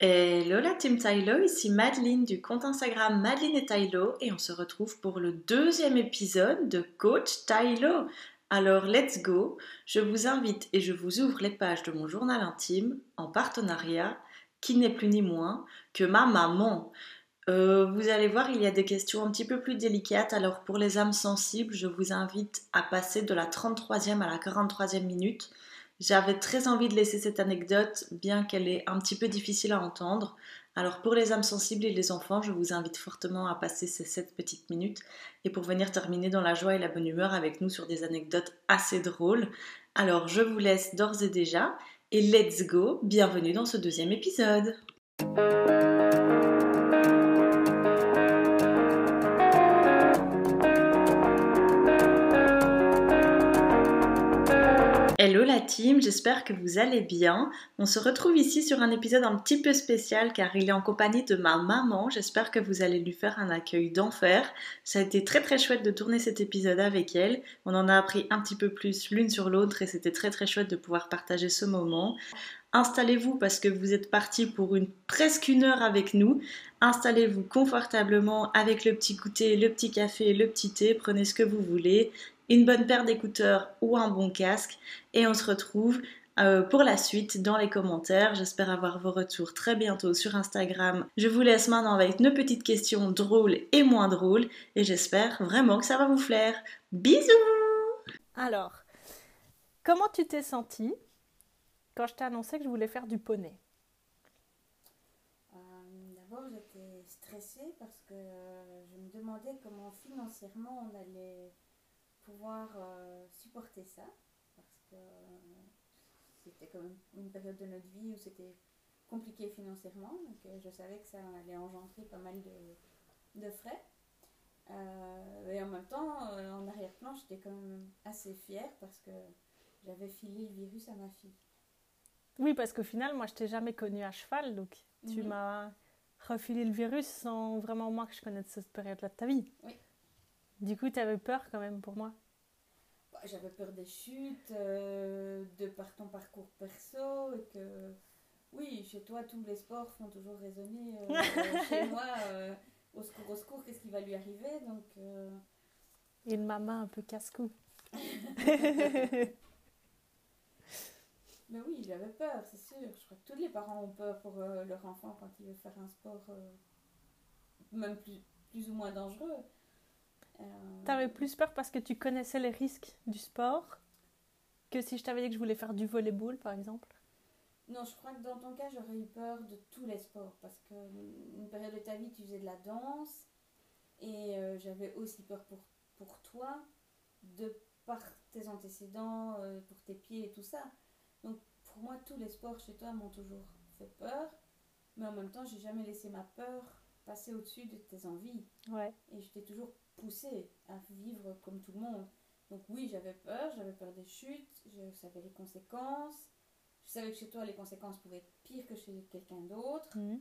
Hello la team Tylo, ici Madeline du compte Instagram Madeline et Tylo et on se retrouve pour le deuxième épisode de Coach Tylo. Alors let's go, je vous invite et je vous ouvre les pages de mon journal intime en partenariat qui n'est plus ni moins que ma maman. Euh, vous allez voir, il y a des questions un petit peu plus délicates. Alors pour les âmes sensibles, je vous invite à passer de la 33e à la 43e minute. J'avais très envie de laisser cette anecdote, bien qu'elle est un petit peu difficile à entendre. Alors pour les âmes sensibles et les enfants, je vous invite fortement à passer ces 7 petites minutes et pour venir terminer dans la joie et la bonne humeur avec nous sur des anecdotes assez drôles. Alors je vous laisse d'ores et déjà et let's go, bienvenue dans ce deuxième épisode. Hello la team, j'espère que vous allez bien. On se retrouve ici sur un épisode un petit peu spécial car il est en compagnie de ma maman. J'espère que vous allez lui faire un accueil d'enfer. Ça a été très très chouette de tourner cet épisode avec elle. On en a appris un petit peu plus l'une sur l'autre et c'était très très chouette de pouvoir partager ce moment. Installez-vous parce que vous êtes parti pour une presque une heure avec nous. Installez-vous confortablement avec le petit goûter, le petit café, le petit thé. Prenez ce que vous voulez une bonne paire d'écouteurs ou un bon casque et on se retrouve euh, pour la suite dans les commentaires. J'espère avoir vos retours très bientôt sur Instagram. Je vous laisse maintenant avec nos petites questions drôles et moins drôles et j'espère vraiment que ça va vous plaire. Bisous Alors, comment tu t'es sentie quand je t'ai annoncé que je voulais faire du poney? Euh, D'abord, j'étais stressée parce que je me demandais comment financièrement on allait pouvoir euh, supporter ça, parce que c'était quand même une période de notre vie où c'était compliqué financièrement, donc euh, je savais que ça allait engendrer pas mal de, de frais. Euh, et en même temps, en arrière-plan, j'étais quand même assez fière parce que j'avais filé le virus à ma fille. Oui, parce qu'au final, moi, je t'ai jamais connue à cheval, donc tu m'as refilé le virus sans vraiment moi que je connaisse cette période-là de ta vie. Oui. Du coup, tu avais peur quand même pour moi bah, J'avais peur des chutes, euh, de par ton parcours perso, et que oui, chez toi, tous les sports font toujours résonner. Euh, chez moi, euh, au secours, au secours, qu'est-ce qui va lui arriver Donc, Une maman un peu casse-cou. Mais oui, j'avais peur, c'est sûr. Je crois que tous les parents ont peur pour leur enfant quand il veut faire un sport, même plus, plus ou moins dangereux. Euh, T'avais plus peur parce que tu connaissais les risques du sport que si je t'avais dit que je voulais faire du volleyball, par exemple? Non, je crois que dans ton cas, j'aurais eu peur de tous les sports parce que une période de ta vie, tu faisais de la danse et euh, j'avais aussi peur pour, pour toi de par tes antécédents, euh, pour tes pieds et tout ça. Donc pour moi, tous les sports chez toi m'ont toujours fait peur, mais en même temps, j'ai jamais laissé ma peur passer au-dessus de tes envies. Ouais. Et je t'ai toujours poussé à vivre comme tout le monde. Donc oui, j'avais peur, j'avais peur des chutes, je savais les conséquences. Je savais que chez toi, les conséquences pouvaient être pires que chez quelqu'un d'autre. Mhm.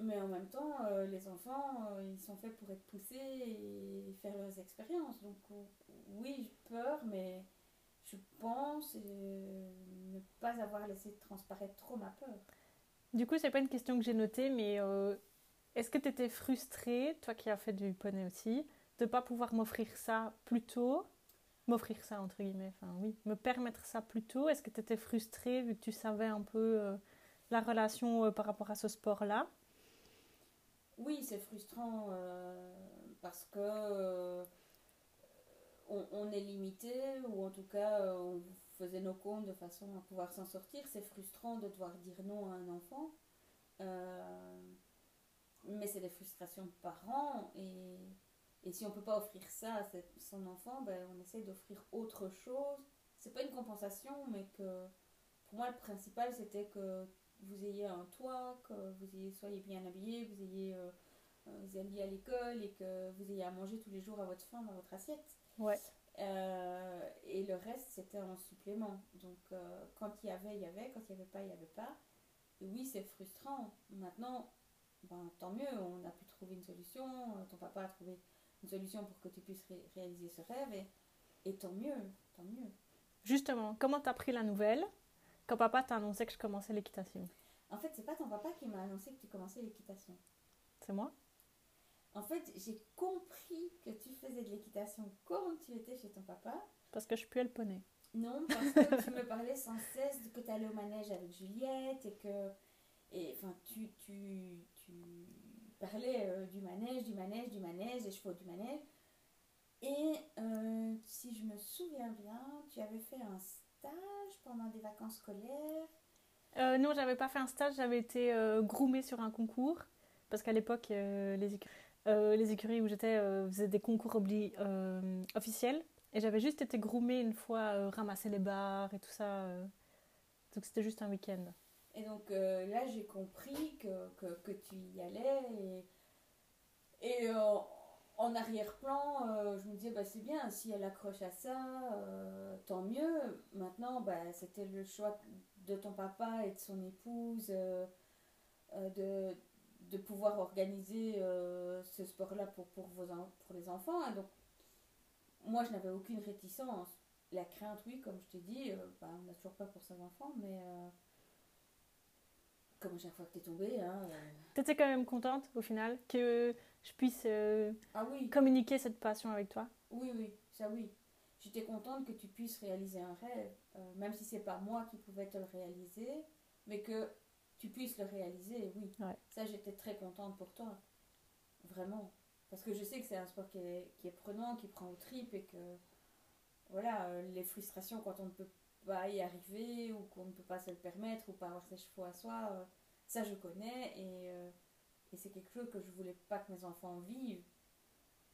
Mais en même temps, euh, les enfants, euh, ils sont faits pour être poussés et faire leurs expériences. Donc oui, j'ai peur, mais je pense ne pas avoir laissé transparaître trop ma peur. Du coup, c'est pas une question que j'ai notée, mais euh, est-ce que tu étais frustrée, toi qui as fait du poney aussi, de ne pas pouvoir m'offrir ça plus tôt? M'offrir ça, entre guillemets, enfin oui, me permettre ça plus tôt Est-ce que tu étais frustrée vu que tu savais un peu euh, la relation euh, par rapport à ce sport-là? Oui, c'est frustrant euh, parce que on, est limité, ou en tout cas, on faisait nos comptes de façon à pouvoir s'en sortir. C'est frustrant de devoir dire non à un enfant mais c'est des frustrations de parents et, et si on ne peut pas offrir ça à son enfant, ben, on essaie d'offrir autre chose. C'est pas une compensation, mais que pour moi le principal c'était que vous ayez un toit, que vous ayez, soyez bien habillé, vous ayez euh, euh, vous alliez à l'école et que vous ayez à manger tous les jours à votre faim dans votre assiette. Ouais. Euh, et le reste, c'était en supplément. Donc, quand il y avait, il y avait. Quand il n'y avait pas, il n'y avait pas. Et oui, c'est frustrant. Maintenant, ben, tant mieux, on a pu trouver une solution, euh, ton papa a trouvé une solution pour que tu puisses réaliser ce rêve, et, et, tant mieux, tant mieux. Justement, comment t'as pris la nouvelle quand papa t'a annoncé que je commençais l'équitation? En fait, c'est pas ton papa qui m'a annoncé que tu commençais l'équitation. C'est moi? En fait, j'ai compris que tu faisais de l'équitation quand tu étais chez ton papa. Parce que je pue le poney. Non, parce que tu me parlais sans cesse que tu allais au manège avec Juliette et que. Et enfin, tu, tu, tu parlais euh, du manège, du manège, du manège, des chevaux du manège. Et euh, si je me souviens bien, tu avais fait un stage pendant des vacances scolaires. Euh, non, j'avais pas fait un stage, j'avais été euh, groomée sur un concours. Parce qu'à l'époque, les, les écuries où j'étais faisaient des concours obli- officiels. Et j'avais juste été groomée une fois, ramasser les barres et tout ça. Donc c'était juste un week-end. Et donc euh, là, j'ai compris que, que, que tu y allais. Et, euh, en arrière-plan, euh, je me disais, bah, c'est bien, si elle accroche à ça, tant mieux. Maintenant, bah, c'était le choix de ton papa et de son épouse de, de pouvoir organiser ce sport-là pour, pour, pour les enfants. Donc, moi, je n'avais aucune réticence. La crainte, oui, comme je t'ai dit, bah, on n'a toujours pas pour ses enfants, mais comme à chaque fois que tu es tombée, hein, euh, T'étais quand même contente au final que je puisse euh, ah oui, communiquer cette passion avec toi? Oui, oui, ça oui. J'étais contente que tu puisses réaliser un rêve, euh, même si c'est pas moi qui pouvais te le réaliser, mais que tu puisses le réaliser, oui. Ouais. Ça, j'étais très contente pour toi. Vraiment. Parce que je sais que c'est un sport qui est, qui est prenant, qui prend au trip et que, voilà, les frustrations quand on ne peut pas y arriver ou qu'on ne peut pas se le permettre ou pas avoir ses chevaux à soi, euh, ça je connais et, euh, et c'est quelque chose que je voulais pas que mes enfants vivent.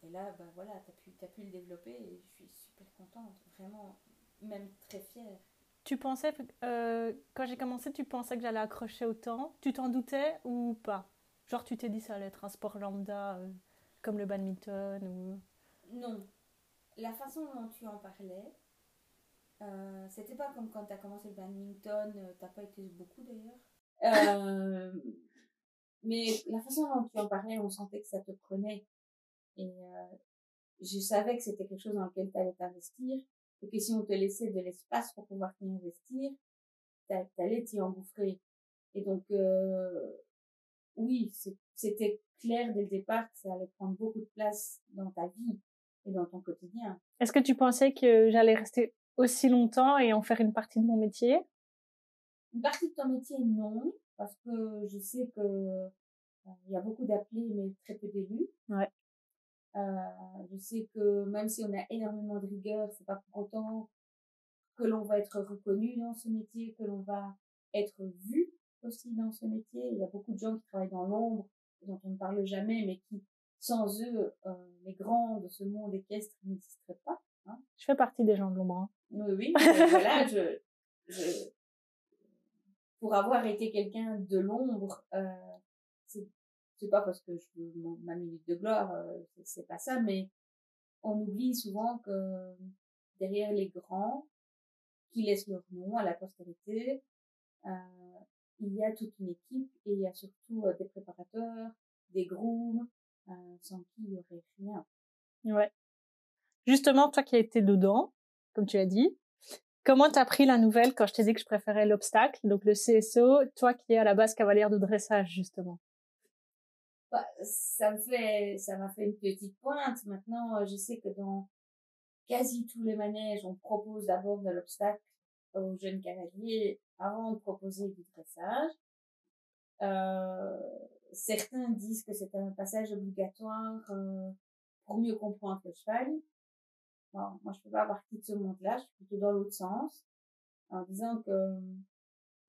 Et là, bah voilà, tu as pu, t'as pu le développer et je suis super contente, vraiment, même très fière. Tu pensais, euh, quand j'ai commencé, tu pensais que j'allais accrocher autant? Tu t'en doutais ou pas? Genre, tu t'es dit ça allait être un sport lambda comme le badminton ou... Non, la façon dont tu en parlais, euh, c'était pas comme quand tu as commencé le badminton, euh, t'as pas été beaucoup d'ailleurs. Euh, mais la façon dont tu en parlais, on sentait que ça te prenait. Et euh, je savais que c'était quelque chose dans lequel tu allais t'investir. Et que si on te laissait de l'espace pour pouvoir t'y investir, tu allais t'y engouffrer. Et donc, euh, oui, c'était clair dès le départ que ça allait prendre beaucoup de place dans ta vie et dans ton quotidien. Est-ce que tu pensais que j'allais rester aussi longtemps et en faire une partie de mon métier? Une partie de ton métier, non, parce que je sais que euh, il y a beaucoup d'appelés, mais très peu d'élus. Ouais. Euh, je sais que même si on a énormément de rigueur, c'est pas pour autant que l'on va être reconnu dans ce métier, que l'on va être vu aussi dans ce métier. Il y a beaucoup de gens qui travaillent dans l'ombre, dont on ne parle jamais, mais qui, sans eux, euh, les grands de ce monde équestre n'existeraient pas. Je fais partie des gens de l'ombre. hein. Oui, oui, voilà, je, je, pour avoir été quelqu'un de l'ombre, euh, c'est, pas parce que je veux ma minute de gloire, euh, c'est, pas ça, mais on oublie souvent que derrière les grands, qui laissent leur nom à la postérité, euh, il y a toute une équipe et il y a surtout euh, des préparateurs, des grooms, euh, sans qui il y aurait rien. Ouais. Justement, toi qui as été dedans, comme tu as dit, comment t'as pris la nouvelle quand je t'ai dit que je préférais l'obstacle, donc le CSO, toi qui es à la base cavalière de dressage, justement? Bah, ça me fait, ça m'a fait une petite pointe. Maintenant, euh, je sais que dans quasi tous les manèges, on propose d'abord de l'obstacle aux jeunes cavaliers avant de proposer du dressage. Euh, certains disent que c'est un passage obligatoire euh, pour mieux comprendre le cheval. Moi, je peux pas partie de ce monde-là. Je suis plutôt dans l'autre sens, en disant que euh,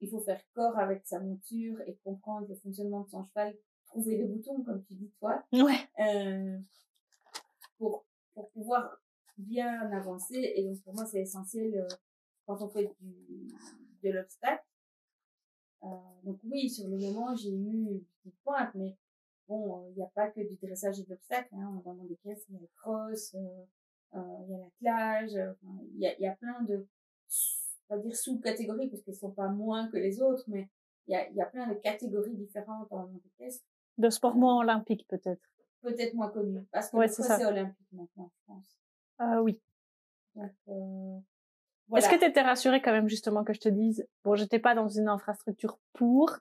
il faut faire corps avec sa monture et comprendre le fonctionnement de son cheval trouver des boutons, comme tu dis toi, Ouais. euh, pour, pour pouvoir bien avancer. Et donc, pour moi, c'est essentiel euh, quand on fait du, de l'obstacle. Euh, donc oui, sur le moment, j'ai eu une petite pointe, mais bon, il n'y a pas que du dressage et de l'obstacle. Hein. Dans mon caisses, il y a le cross, euh, il y a l'attelage, euh, il y, y a plein de, on va dire sous-catégories, parce qu'elles sont pas moins que les autres, mais il y a, il y a plein de catégories différentes en caisses De sport moins olympique, peut-être. peut-être moins connu parce que Ouais, c'est olympique maintenant je pense Ah oui. donc euh, voilà. Est-ce que tu étais rassurée quand même, justement, que je te dise, bon, j'étais pas dans une infrastructure pour,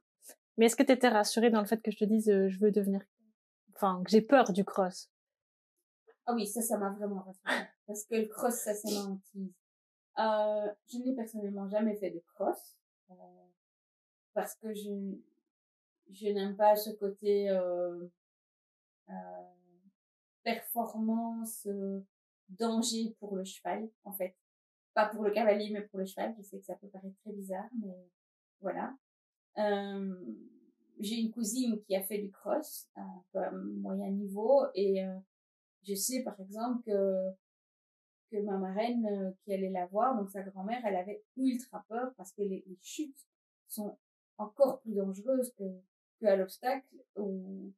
Mais est-ce que tu étais rassurée dans le fait que je te dise euh, je veux devenir, enfin que j'ai peur du cross? Ah oui, ça, ça m'a vraiment rassurée. Parce que le cross, ça, c'est ma. Euh, je n'ai personnellement jamais fait de cross. Euh, parce que je, je n'aime pas ce côté euh, euh, performance, euh, danger pour le cheval, en fait. Pas pour le cavalier, mais pour le cheval. Je sais que ça peut paraître très bizarre, mais voilà. Euh, j'ai une cousine qui a fait du cross à moyen niveau et je sais par exemple que que ma marraine euh, qui allait la voir, donc sa grand-mère, elle avait ultra peur parce que les, les chutes sont encore plus dangereuses que, que à l'obstacle ou,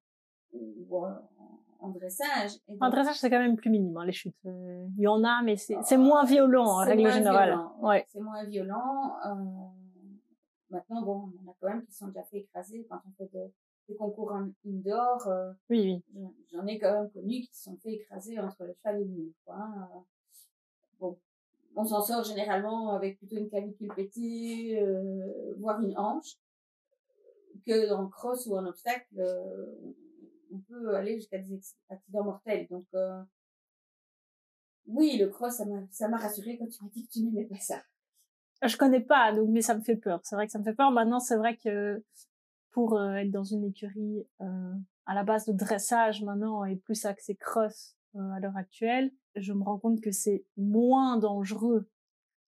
ou en, en dressage. Et En dressage, c'est quand même plus minime, hein, les chutes. Euh, Il y en a, mais c'est c'est moins violent en règle générale. violent, Ouais. C'est moins violent. Euh, maintenant, bon, on a quand même qui sont déjà fait écraser quand on fait de- des concours en indoor. euh, Oui, oui. j'en- ai quand même connu qui se sont fait écraser entre le cheval et le mur. Quoi. hein. Euh, Bon, on s'en sort généralement avec plutôt une clavicule pétée, euh, voire une hanche, que dans le cross ou en obstacle, euh, on peut aller jusqu'à des accidents mortels. Donc, euh, oui, le cross, ça m'a ça m'a rassuré quand tu m'as dit que tu n'aimais pas ça. Je connais pas, donc mais ça me fait peur. C'est vrai que ça me fait peur. Maintenant, c'est vrai que pour euh, être dans une écurie euh, à la base de dressage maintenant et plus axé cross euh, à l'heure actuelle, je me rends compte que c'est moins dangereux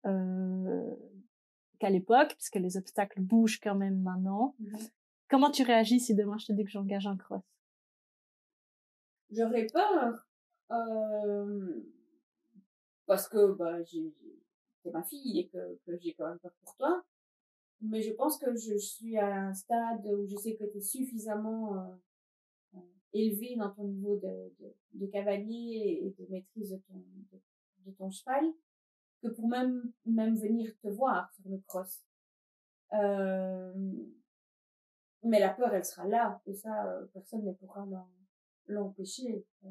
euh, qu'à l'époque, puisque les obstacles bougent quand même maintenant. Comment tu réagis si demain je te dis que j'engage un cross? J'aurais peur, euh, parce que bah, j'ai- c'est ma fille et que, que j'ai quand même peur pour toi. Mais je pense que je suis à un stade où je sais que tu es suffisamment euh, euh, élevé dans ton niveau de, de, de cavalier et de maîtrise de ton, de, ton cheval que pour même, même venir te voir sur le cross. Euh, mais la peur, elle sera là, et ça, euh, personne ne pourra l'empêcher. Euh,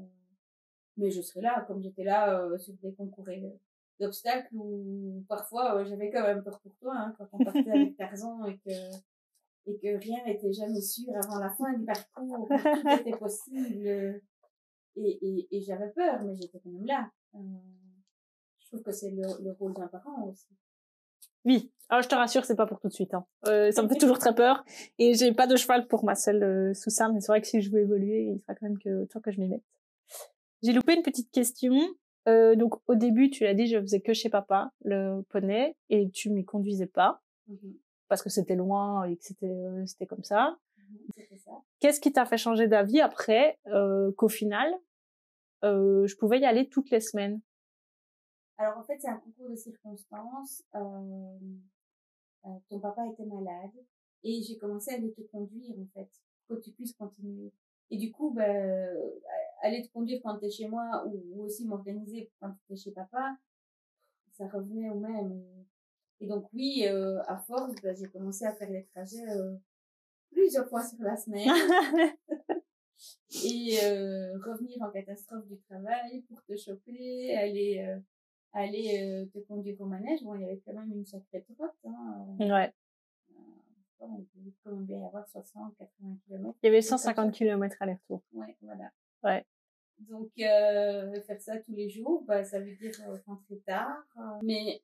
mais je serai là, comme j'étais là sur des concours d'obstacles où parfois euh, j'avais quand même peur pour toi, hein, quand on partait avec Tarzan et que et que rien n'était jamais sûr avant la fin du parcours, tout était possible. Et, et, et j'avais peur, mais j'étais quand même là. Euh, je trouve que c'est le, le rôle d'un parent aussi. Oui. Alors, je te rassure, c'est pas pour tout de suite. Hein. Euh, ça me fait toujours très peur. Et j'ai pas de cheval pour ma seule euh, sous ça, mais c'est vrai que si je veux évoluer, il faudra quand même que toi que je m'y mette. J'ai loupé une petite question. Euh, donc au début, tu l'as dit, je faisais que chez papa le poney et tu m'y conduisais pas parce que c'était loin et que c'était euh, c'était comme ça. C'était ça. Qu'est-ce qui t'a fait changer d'avis après euh, qu'au final, euh, je pouvais y aller toutes les semaines? Alors en fait, c'est un concours de circonstances. Euh, euh, ton papa était malade et j'ai commencé à aller te conduire en fait, pour que tu puisses continuer. Et du coup, ben, euh, aller te conduire quand tu es chez moi ou, ou aussi m'organiser quand tu es chez papa, ça revenait au même. Et, donc oui, euh, à force, ben, j'ai commencé à faire les trajets euh, plusieurs fois sur la semaine et euh, revenir en catastrophe du travail pour te choper, aller euh, aller euh, te conduire au manège. Bon, il y avait quand même une sacrée trotte. Hein. euh, Ouais. Bon, il devait quand même bien y avoir 60, 80 km. Il y avait 150 km aller-retour. Ouais, voilà. Ouais. Donc, euh, faire ça tous les jours, bah, ça veut dire euh, rentrer tard. euh, mais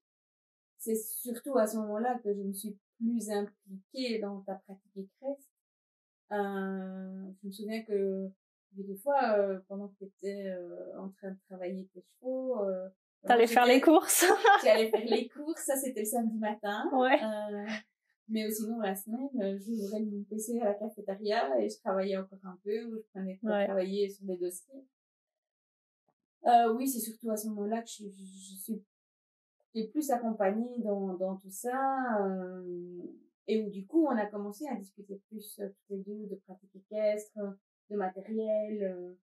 c'est surtout à ce moment-là que je me suis plus impliquée dans ta pratique équestre. Euh, je me souviens que des fois, euh, pendant que tu étais euh, en train de travailler tes chevaux, euh, T'allais faire les courses J'allais faire les courses, ça c'était le samedi matin. Ouais. Mais sinon, la semaine, euh, j'ouvrais mon PC à la cafétéria et je travaillais encore un peu, ou je prenais de Ouais. travailler sur des dossiers. Euh, oui, c'est surtout à ce moment-là que je, je, je suis j'ai plus accompagnée dans, dans tout ça. euh, et où du coup, on a commencé à discuter plus euh, toutes les deux de pratiques équestres, de matériel. Euh,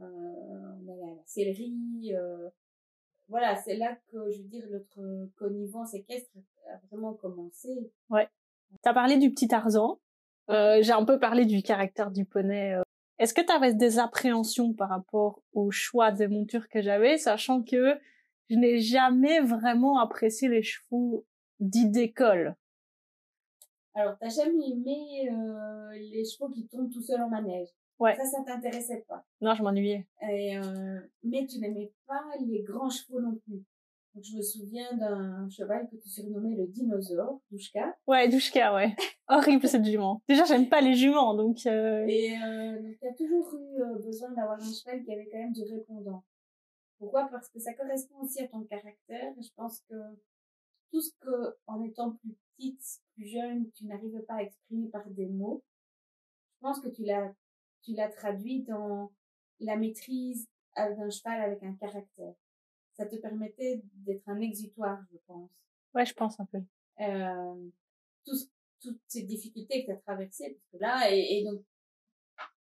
euh, on allait à la sellerie. Euh, voilà, c'est là que, je veux dire, notre connivence équestre a vraiment commencé. T'as parlé du petit Tarzan. Euh, j'ai un peu parlé du caractère du poney. euh. Est-ce que tu avais des appréhensions par rapport au choix des montures que j'avais, sachant que je n'ai jamais vraiment apprécié les chevaux dits d'école? Alors, t'as jamais aimé euh, les chevaux qui tombent tout seuls en manège? Ouais. Ça, ça t'intéressait pas? Non, je m'ennuyais. Euh, mais tu n'aimais pas les grands chevaux non plus? Donc, je me souviens d'un cheval que tu surnommais le dinosaure, Douchka. Ouais, Douchka, ouais. Horrible cette jument. Déjà, j'aime pas les juments, donc... Euh... Et euh, tu as toujours eu euh, besoin d'avoir un cheval qui avait quand même du répondant. Pourquoi? Parce que ça correspond aussi à ton caractère. Je pense que tout ce que, en étant plus petite, plus jeune, tu n'arrives pas à exprimer par des mots, je pense que tu l'as, tu l'as traduit dans la maîtrise d'un cheval avec un caractère. Ça te permettait d'être un exutoire, je pense. Ouais, je pense un peu. Euh, tout, toutes ces difficultés que tu as traversées, parce que là, et, et donc,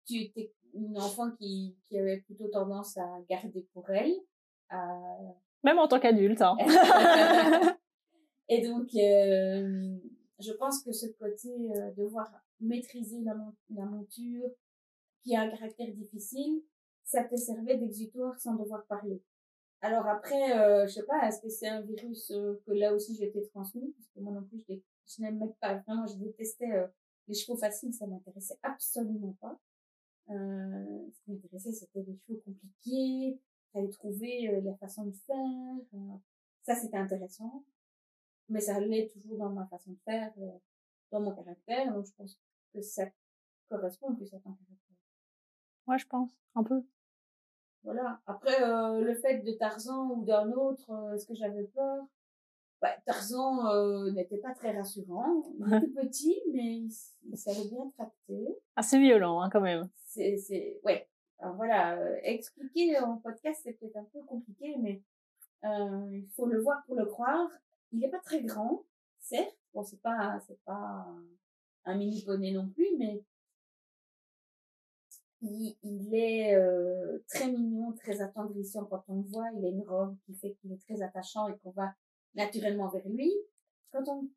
tu étais une enfant qui, qui avait plutôt tendance à garder pour elle. Même en tant qu'adulte. Hein. et donc, euh, je pense que ce côté euh, devoir maîtriser la, la monture, qui a un caractère difficile, ça te servait d'exutoire sans devoir parler. Alors après, euh, je sais pas, est-ce que c'est un virus euh, que là aussi j'ai été transmis Parce que moi non plus, je, je n'aimais pas, vraiment, je détestais euh, les chevaux faciles, ça m'intéressait absolument pas. Euh, ce qui m'intéressait, c'était les chevaux compliqués, fallait trouver la façon de faire. Ça, c'était intéressant. Mais ça allait toujours dans ma façon de faire, dans mon caractère. Donc, je pense que ça correspond plus à ton caractère. Ouais, je pense, un peu. Voilà. Après, euh, le fait de Tarzan ou d'un autre, euh, est-ce que j'avais peur? Bah, Tarzan euh, n'était pas très rassurant. Il était petit, mais il, il, savait bien tracter. Assez violent, hein, quand même. C'est, c'est, ouais. Alors voilà, euh, expliquer en podcast, c'est peut-être un peu compliqué, mais euh, il faut le voir pour le croire. Il n'est pas très grand, certes. Bon, c'est pas, c'est pas un mini poney non plus, mais il, il est euh, très mignon, très attendrissant quand on le voit. Il a une robe qui fait qu'il est très attachant et qu'on va naturellement vers lui. Quand on,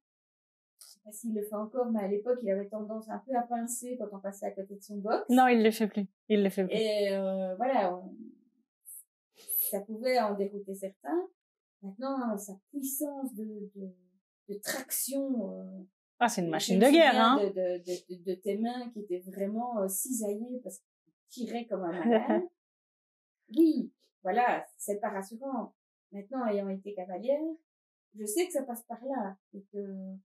je sais pas s'il le fait encore, mais à l'époque, il avait tendance un peu à pincer quand on passait à côté de son box. Non, il le fait plus. Il le fait plus. Et euh, voilà, on, ça pouvait en dérouter certains. Maintenant, sa puissance de, de, de traction. Euh, ah, c'est une machine de guerre, hein. De, de, de, de, tes mains qui étaient vraiment euh, cisaillées parce qu'il tirait comme un malade. oui, voilà, c'est pas rassurant. Maintenant, ayant été cavalière, je sais que ça passe par là et que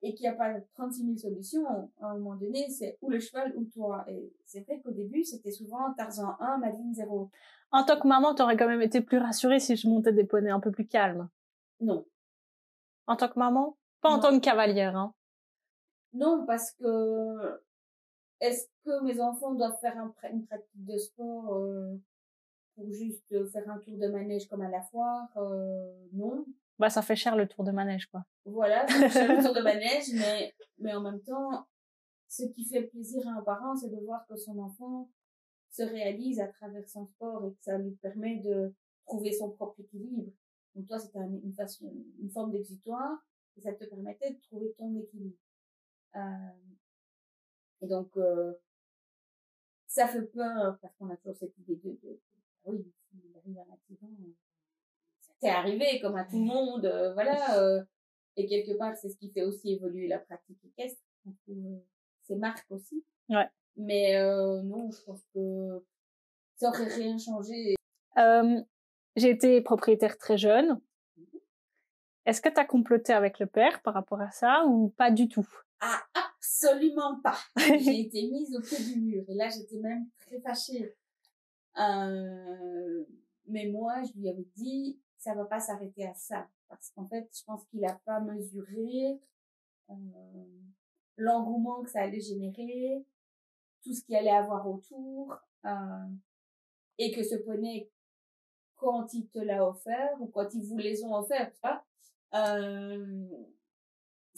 et qu'il n'y a pas 36 000 solutions. À un moment donné, c'est ou le cheval ou toi. Et c'est vrai qu'au début, c'était souvent Tarzan 1, Madeleine 0. En tant que maman, t'aurais quand même été plus rassurée si je montais des poneys un peu plus calmes. Non. En tant que maman? Pas en tant que cavalière, hein. Non, parce que est-ce que mes enfants doivent faire un, une pratique de sport euh, pour juste faire un tour de manège comme à la foire euh, Non. Bah, ça fait cher le tour de manège, quoi. Voilà, c'est un tour de manège, mais, mais en même temps, ce qui fait plaisir à un parent, c'est de voir que son enfant se réalise à travers son sport et que ça lui permet de trouver son propre équilibre. Donc toi, c'était un, une façon, une forme d'exutoire et ça te permettait de trouver ton équilibre. Euh, et donc, euh, ça fait peur parce qu'on a toujours cette idée de, de, de oui, arrive un accident, ça t'est arrivé comme à tout le monde, euh, voilà. euh, et quelque part, c'est ce qui fait aussi évoluer la pratique équestre. Donc, euh, c'est marque aussi. Ouais. Mais euh, non, je pense que ça aurait rien changé. Euh, j'ai été propriétaire très jeune. Est-ce que tu as comploté avec le père par rapport à ça ou pas du tout? Ah, absolument pas. J'ai été mise au pied du mur et là, j'étais même très fâchée. Euh, mais moi, je lui avais dit, ça va pas s'arrêter à ça. Parce qu'en fait, je pense qu'il a pas mesuré euh, l'engouement que ça allait générer, tout ce qu'il allait avoir autour, euh, et que ce poney, quand il te l'a offert, ou quand ils vous les ont offerts, tu vois, euh,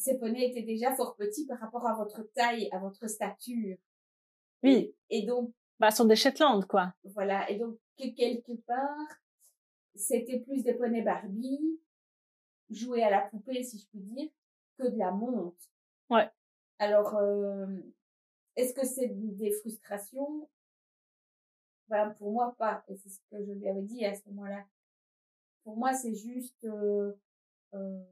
ces poneys étaient déjà fort petits par rapport à votre taille, à votre stature. Oui. Et donc, Bah, sur des Shetland, quoi. voilà. Et donc, que quelque part, c'était plus des poneys Barbie, joués à la poupée, si je puis dire, que de la monte. Ouais. Alors, euh, est-ce que c'est des frustrations? Ben, Pour moi, pas. Et c'est ce que je lui avais dit à ce moment-là. Pour moi, c'est juste, euh, euh,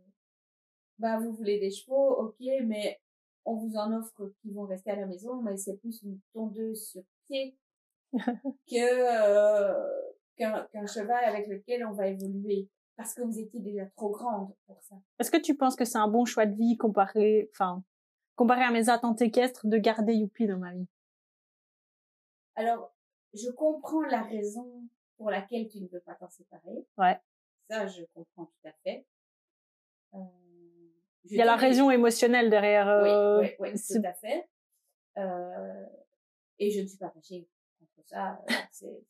ben, vous voulez des chevaux, ok, mais on vous en offre qui vont rester à la maison, mais c'est plus une tondeuse sur pied que euh, qu'un cheval avec lequel on va évoluer parce que vous étiez déjà trop grande pour ça. Est-ce que tu penses que c'est un bon choix de vie comparé, enfin, comparé à mes attentes équestres de garder Youpi dans ma vie? Alors, je comprends la raison pour laquelle tu ne veux pas t'en séparer. Ouais. Ça, je comprends tout à fait. Euh, Il y a la raison émotionnelle derrière. Euh, oui, oui, oui, tout à fait. Euh, et je ne suis pas fâchée contre ça. C'est,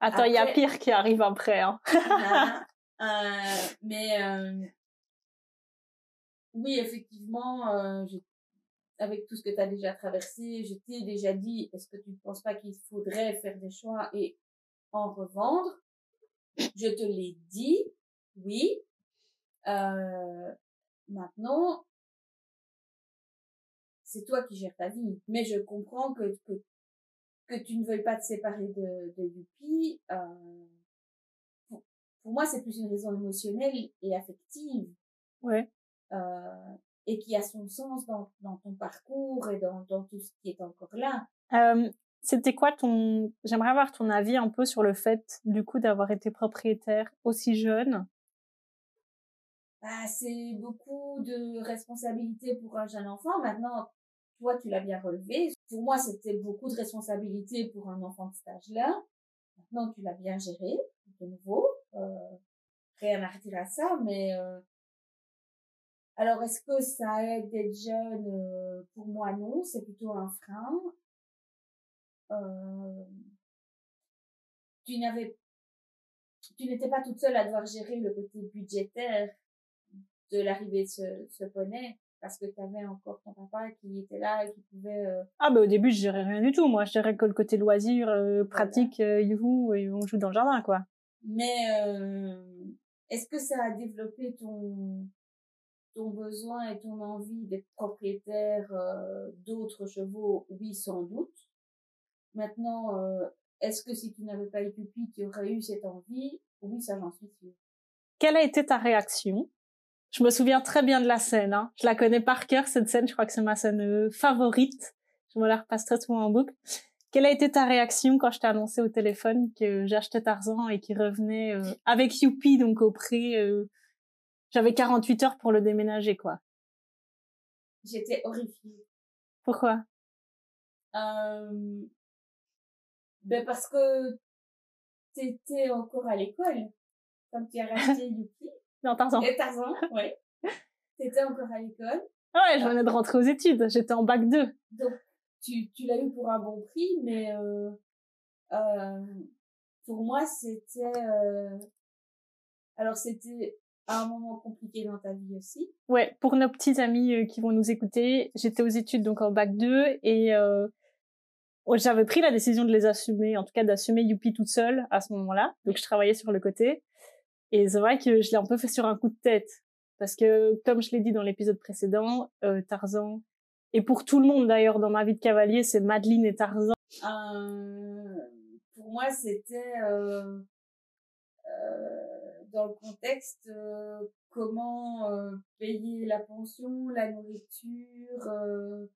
Attends, il y a pire qui arrive après. Hein. euh, mais euh, oui, effectivement, euh, avec tout ce que tu as déjà traversé, je t'ai déjà dit, est-ce que tu ne penses pas qu'il faudrait faire des choix et en revendre? Je te l'ai dit, oui. Euh, maintenant, c'est toi qui gères ta vie. Mais je comprends que, que, que tu ne veuilles pas te séparer de, de Yuppie. Euh, pour, pour, moi, c'est plus une raison émotionnelle et affective. Ouais. Euh, et qui a son sens dans, dans ton parcours et dans, dans tout ce qui est encore là. Euh, c'était quoi ton... J'aimerais avoir ton avis un peu sur le fait, du coup, d'avoir été propriétaire aussi jeune. Bah, c'est beaucoup de responsabilités pour un jeune enfant. Maintenant, toi, tu l'as bien relevé. Pour moi, c'était beaucoup de responsabilités pour un enfant de cet âge-là. Maintenant, tu l'as bien géré, de nouveau. Euh, rien à retirer à ça, mais euh, alors, est-ce que ça aide d'être jeune euh, Pour moi, non. C'est plutôt un frein. Euh, tu n'avais, tu n'étais pas toute seule à devoir gérer le côté budgétaire de l'arrivée de ce, ce poney parce que tu avais encore ton papa qui était là et qui pouvait. Euh... Ah bah au début je gérais rien du tout. Moi je gérais que le côté loisir, euh, pratique, voilà. youhou et on joue dans le jardin quoi. Mais euh, est-ce que ça a développé ton ton besoin et ton envie d'être propriétaire euh, d'autres chevaux, oui, sans doute. Maintenant, euh, est-ce que si tu n'avais pas eu Pupi, tu aurais eu cette envie? Oui, ça j'en suis sûre. Quelle a été ta réaction Je me souviens très bien de la scène. Hein. Je la connais par cœur, cette scène. Je crois que c'est ma scène euh, favorite. Je me la repasse très souvent en boucle. Quelle a été ta réaction quand je t'ai annoncé au téléphone que j'achetais Tarzan et qu'il revenait euh, avec Youpi, donc au prix euh, j'avais 48 heures pour le déménager, quoi? J'étais horrifiée. Pourquoi? Euh... Ben parce que t'étais encore à l'école quand tu as racheté Yuki. Non, Tarzan. Et Tarzan, ouais. T'étais encore à l'école. Ah ouais, je venais de rentrer aux études. J'étais en bac 2. Donc, tu, tu l'as eu pour un bon prix, mais euh, euh, pour moi, c'était... Euh, alors, c'était un moment compliqué dans ta vie aussi. Ouais, pour nos petits amis qui vont nous écouter, j'étais aux études donc en bac 2 et j'avais pris la décision de les assumer, en tout cas d'assumer Youpi toute seule à ce moment-là. Donc je travaillais sur le côté et c'est vrai que je l'ai un peu fait sur un coup de tête parce que comme je l'ai dit dans l'épisode précédent, euh, Tarzan et pour tout le monde d'ailleurs dans ma vie de cavalier, c'est Madeleine et Tarzan. Euh, pour moi, c'était euh, dans le contexte euh, comment euh, payer la pension, la nourriture. Euh,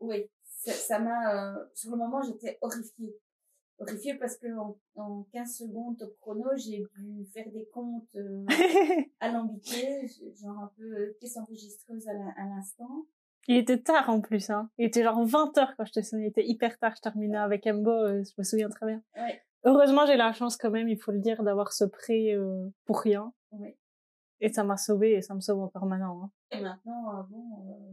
oui, ça m'a. sur le moment, j'étais horrifiée. Horrifiée parce que en, en 15 secondes top chrono, j'ai dû faire des comptes alambiqués, genre un peu pièce enregistreuse à l'instant. Il était tard en plus, hein. Il était genre 20 heures quand je te sonné. Il était hyper tard. Je terminais avec Embo, je me souviens très bien. Ouais. Heureusement, j'ai la chance quand même, il faut le dire, d'avoir ce prêt euh, pour rien. Oui. Et ça m'a sauvé et ça me sauve encore maintenant. Hein. Et maintenant, euh, bon, euh,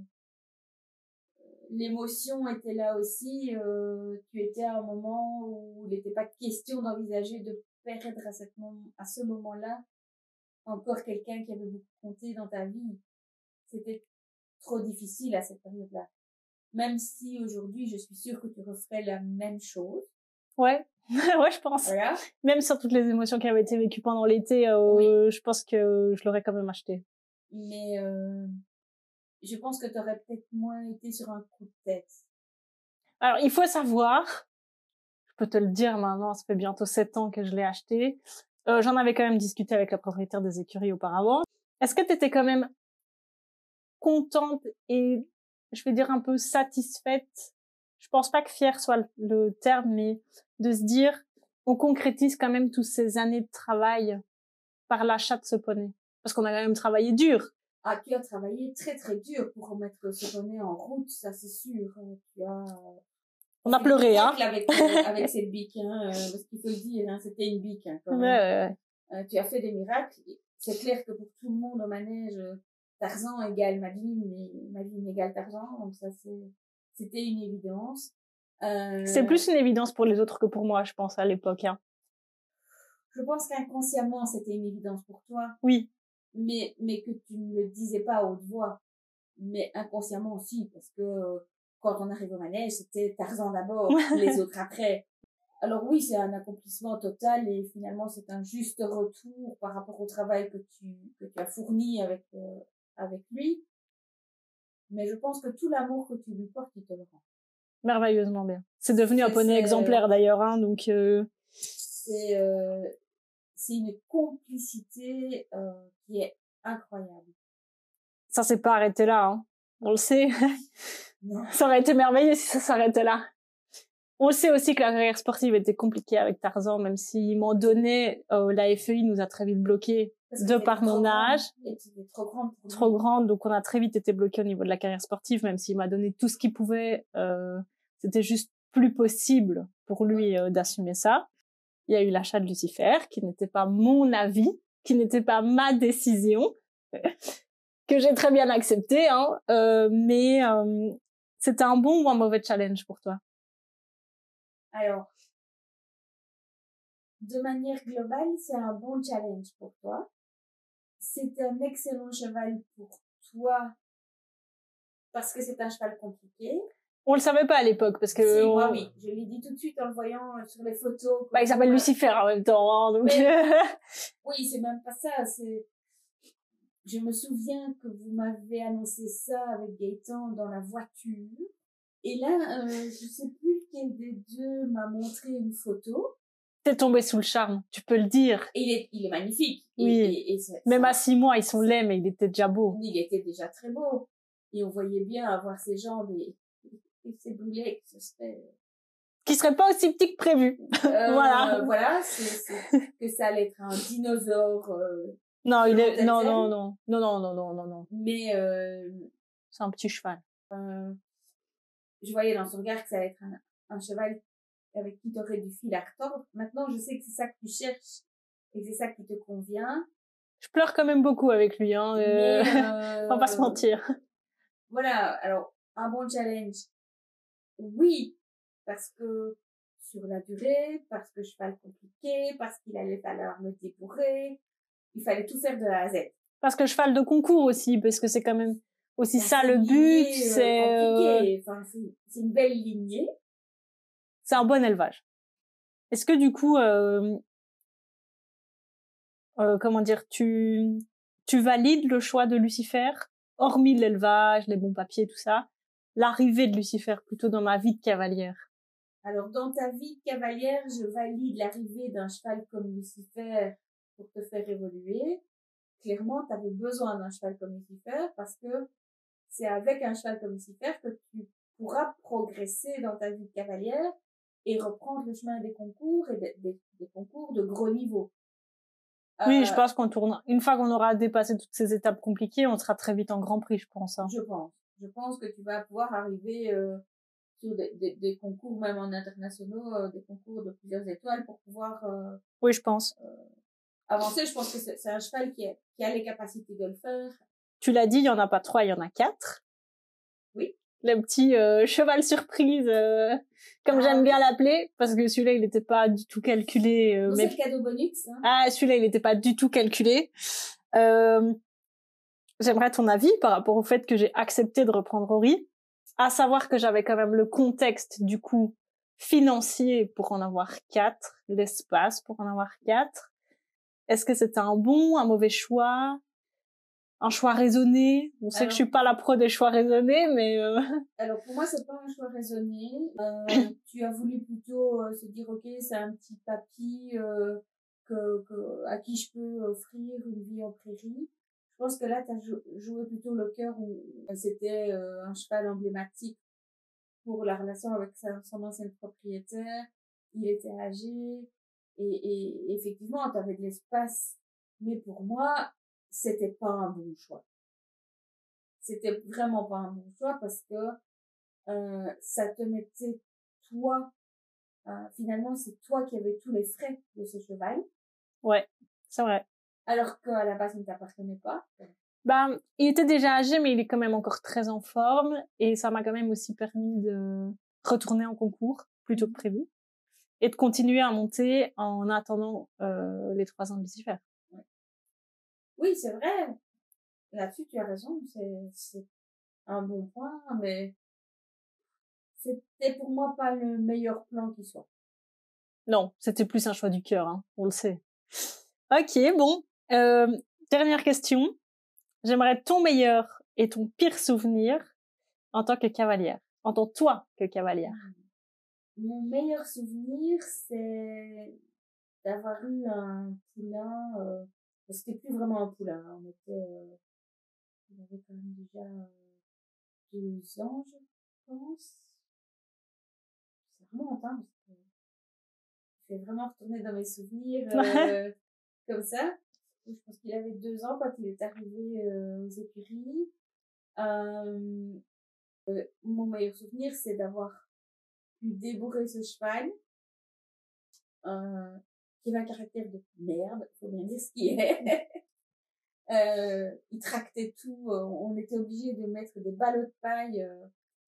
l'émotion était là aussi. Euh, tu étais à un moment où il n'était pas question d'envisager de perdre à, cette moment, à ce moment-là encore quelqu'un qui avait beaucoup compté dans ta vie. C'était trop difficile à cette période-là. Même si aujourd'hui, je suis sûre que tu referais la même chose. Ouais, ouais, je pense. Voilà. Même sur toutes les émotions qui avaient été vécues pendant l'été, euh, oui. je pense que je l'aurais quand même acheté. Mais euh, je pense que tu aurais peut-être moins été sur un coup de tête. Alors, il faut savoir, je peux te le dire maintenant, ça fait bientôt sept ans que je l'ai acheté. Euh, J'en avais quand même discuté avec la propriétaire des écuries auparavant. Est-ce que tu étais quand même contente et je vais dire un peu satisfaite? Je pense pas que fier soit le terme, mais de se dire on concrétise quand même toutes ces années de travail par l'achat de ce poney. Parce qu'on a quand même travaillé dur. Ah, tu as travaillé très très dur pour remettre ce poney en route, ça c'est sûr. Tu as... On a pleuré, hein. Avec, euh, avec cette bique, hein, euh, parce qu'il faut le dire, hein, c'était une bique. Hein, quand Ouais, même. ouais, ouais. Euh, tu as fait des miracles. C'est clair que pour tout le monde au manège, euh, Tarzan égale Madeleine, mais Madeleine égale Tarzan, donc ça c'était une évidence. Euh, C'est plus une évidence pour les autres que pour moi, je pense, à l'époque. Hein. Je pense qu'inconsciemment c'était une évidence pour toi, Oui, mais mais que tu ne le disais pas à haute voix, mais inconsciemment aussi, parce que euh, quand on arrive au manège, c'était Tarzan d'abord, les autres après. Alors oui, c'est un accomplissement total et finalement c'est un juste retour par rapport au travail que tu que tu as fourni avec euh, avec lui. Mais je pense que tout l'amour que tu lui portes, il te le rend. merveilleusement bien. C'est devenu un poney c'est- exemplaire d'ailleurs, hein, donc euh, C'est euh, c'est une complicité euh, qui est incroyable. ça s'est pas arrêté là. Hein. On le sait. Non. ça aurait été merveilleux si ça s'arrêtait là. On le sait aussi que la carrière sportive était compliquée avec Tarzan, même s'il m'en donnait, euh, la FEI nous a très vite bloqués, de par mon grande âge, Et trop grande trop grande, donc on a très vite été bloqués au niveau de la carrière sportive, même s'il m'a donné tout ce qu'il pouvait, euh, c'était juste plus possible pour lui euh, d'assumer ça. Il y a eu l'achat de Lucifer, qui n'était pas mon avis, qui n'était pas ma décision, que j'ai très bien accepté, hein, euh, mais euh, c'était un bon ou un mauvais challenge pour toi? Alors, de manière globale, c'est un bon challenge pour toi. C'est un excellent cheval pour toi parce que c'est un cheval compliqué. On le savait pas à l'époque parce que Si, on- moi, oui, je l'ai dit tout de suite en le voyant euh, sur les photos. bah, il s'appelle Lucifer en même temps, hein, donc Oui, c'est même pas ça. C'est, je me souviens que vous m'avez annoncé ça avec Gaëtan dans la voiture. Et là, euh, je sais plus lequel des deux m'a montré une photo. t'es tombé sous le charme, tu peux le dire. Et il est, il est magnifique. Oui. et, et c'est- Même à six mois, ils sont laids, mais il était déjà beau. il était déjà très beau. Et on voyait bien avoir ses jambes et, et ses boulets que ce serait, Qui serait pas aussi petit que prévu. euh, Voilà. Voilà, c'est, c'est- que ça allait être un dinosaure, euh, Non, il est, non, non, non, non, non, non, non, non, non. mais, euh, C'est un petit cheval. euh, je voyais dans son regard que ça allait être un, un cheval avec qui tu aurais du fil à retordre. Maintenant, je sais que c'est ça que tu cherches et que c'est ça qui te convient. Je pleure quand même beaucoup avec lui, hein. euh, Mais, euh, On va pas se mentir. Voilà, alors, un bon challenge. Oui, parce que sur la durée, parce que cheval compliqué, parce qu'il allait falloir me débourrer, il fallait tout faire de A à Z. Parce que cheval de concours aussi, parce que c'est quand même aussi ça le but, euh, c'est euh. Enfin, une belle lignée. c'est un bon élevage. Est-ce que du coup, euh, euh, comment dire, tu tu valides le choix de Lucifer, hormis l'élevage, les bons papiers, tout ça, l'arrivée de Lucifer plutôt dans ma vie de cavalière. Alors, dans ta vie de cavalière, je valide l'arrivée d'un cheval comme Lucifer pour te faire évoluer. Clairement, tu avais besoin d'un cheval comme Lucifer parce que c'est avec un cheval comme Lucifer que tu pourras progresser dans ta vie de cavalière et reprendre le chemin des concours et des, des- des concours de gros niveau. Oui, Euh, je pense qu'on tourne. Une fois qu'on aura dépassé toutes ces étapes compliquées, on sera très vite en Grand Prix, je pense. hein. Je pense. Je pense que tu vas pouvoir arriver euh, sur des, des, des concours, même en internationaux, euh, des concours de plusieurs étoiles pour pouvoir euh, Oui, je pense. avancer. Je pense que c'est un cheval qui a, qui a les capacités de le faire. Tu l'as dit, il y en a pas trois, il y en a quatre. Oui. Le petit cheval surprise, comme Ah. j'aime bien l'appeler, parce que celui-là, il n'était pas du tout calculé. mais C'est le cadeau bonus. Hein. Ah, celui-là, il n'était pas du tout calculé. Euh, J'aimerais ton avis par rapport au fait que j'ai accepté de reprendre Ori, à savoir que j'avais quand même le contexte du coup financier pour en avoir quatre, l'espace pour en avoir quatre. Est-ce que c'était un bon, un mauvais choix, un choix raisonné? On sait que je suis pas la pro des choix raisonnés, mais euh, Alors pour moi, c'est pas un choix raisonné. Euh, tu as voulu plutôt euh, se dire, ok, c'est un petit papy que, que, à qui je peux offrir une vie en prairie. Je pense que là, tu as joué plutôt le cœur où c'était euh, un cheval emblématique pour la relation avec son ancien propriétaire. Il était âgé et, effectivement, tu avais de l'espace. Mais pour moi, c'était pas un bon choix. C'était vraiment pas un bon choix parce que euh, ça te mettait toi. Euh, finalement, c'est toi qui avais tous les frais de ce cheval. Ouais, c'est vrai. Alors qu'à la base, il ne t'appartenait pas. Ben, il était déjà âgé, mais il est quand même encore très en forme. Et ça m'a quand même aussi permis de retourner en concours plutôt que mmh. prévu. Et de continuer à monter en attendant euh, les trois ans de Lucifer. Oui, c'est vrai. Là-dessus, tu as raison. C'est un bon point, mais c'était pour moi pas le meilleur plan qui soit. Non, c'était plus un choix du cœur, hein, on le sait. Ok, bon. Euh, dernière question. J'aimerais ton meilleur et ton pire souvenir en tant que cavalière, en tant que toi que cavalière. Mon meilleur souvenir, c'est d'avoir eu un poulain. Euh, c'était plus vraiment un poulain. Hein, on était, euh, on avait quand même déjà euh, deux ans, je pense. C'est vraiment hein, parce que je vais vraiment retourner dans mes souvenirs euh, comme ça. Je pense qu'il avait deux ans quand il est arrivé euh, aux écuries. Euh, euh, mon meilleur souvenir, c'est d'avoir pu débourrer ce cheval, euh, qui avait un caractère de merde, faut bien dire ce qui est. euh, il tractait tout, on était obligé de mettre des ballots de paille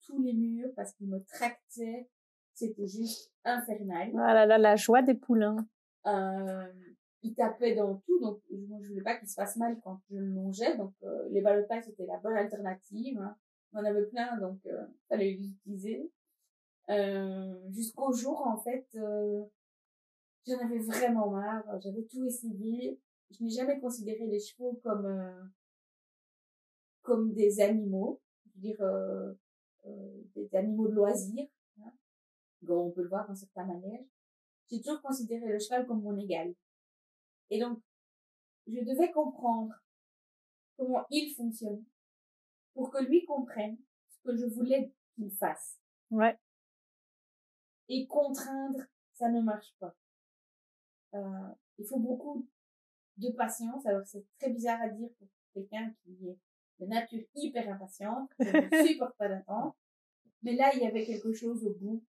tous les murs parce qu'il me tractait. C'était juste infernal. Voilà, la, la joie des poulains. Euh, il tapait dans tout, donc moi je voulais pas qu'il se fasse mal quand je le longeais, donc euh, les paille c'était la bonne alternative. Hein. On en avait plein, donc euh, fallait les utiliser. Euh, Jusqu'au jour en fait, euh, j'en avais vraiment marre, j'avais tout essayé. Je n'ai jamais considéré les chevaux comme euh, comme des animaux, je veux dire euh, des animaux de loisirs. Hein. Bon, on peut le voir dans certains manèges. J'ai toujours considéré le cheval comme mon égal. Et donc, je devais comprendre comment il fonctionne pour que lui comprenne ce que je voulais qu'il fasse. Ouais. Et contraindre, ça ne marche pas. Euh, il faut beaucoup de patience. Alors, c'est très bizarre à dire pour quelqu'un qui est de nature hyper impatiente, qui ne supporte pas d'attendre. Mais là, il y avait quelque chose au bout.